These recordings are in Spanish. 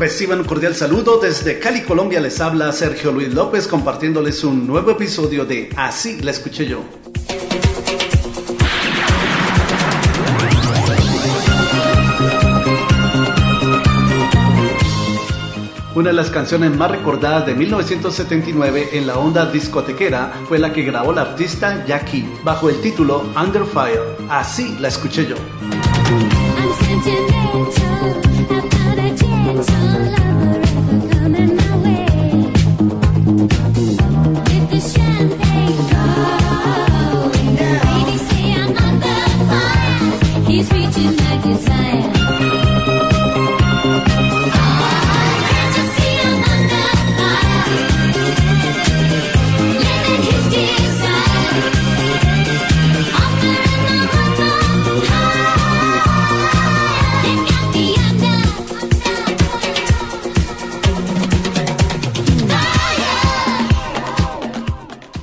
Reciban un cordial saludo desde Cali, Colombia. Les habla Sergio Luis López compartiéndoles un nuevo episodio de Así la escuché yo. Una de las canciones más recordadas de 1979 en la onda discotequera fue la que grabó la artista Jackie bajo el título Under Fire. Así la escuché yo.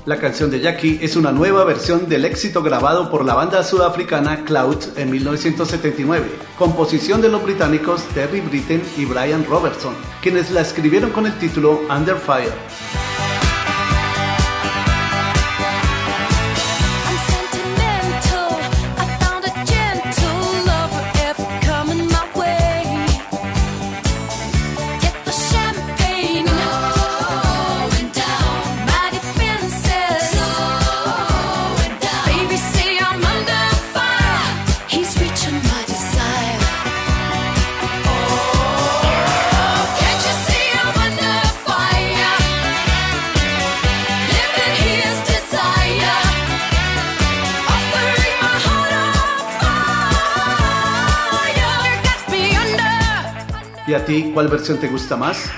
La canción de Jackie es una nueva versión del éxito grabado por la banda sudafricana Cloud en 1979, composición de los británicos Terry Britten y Brian Robertson, quienes la escribieron con el título Under Fire. ¿Y a ti cuál versión te gusta más?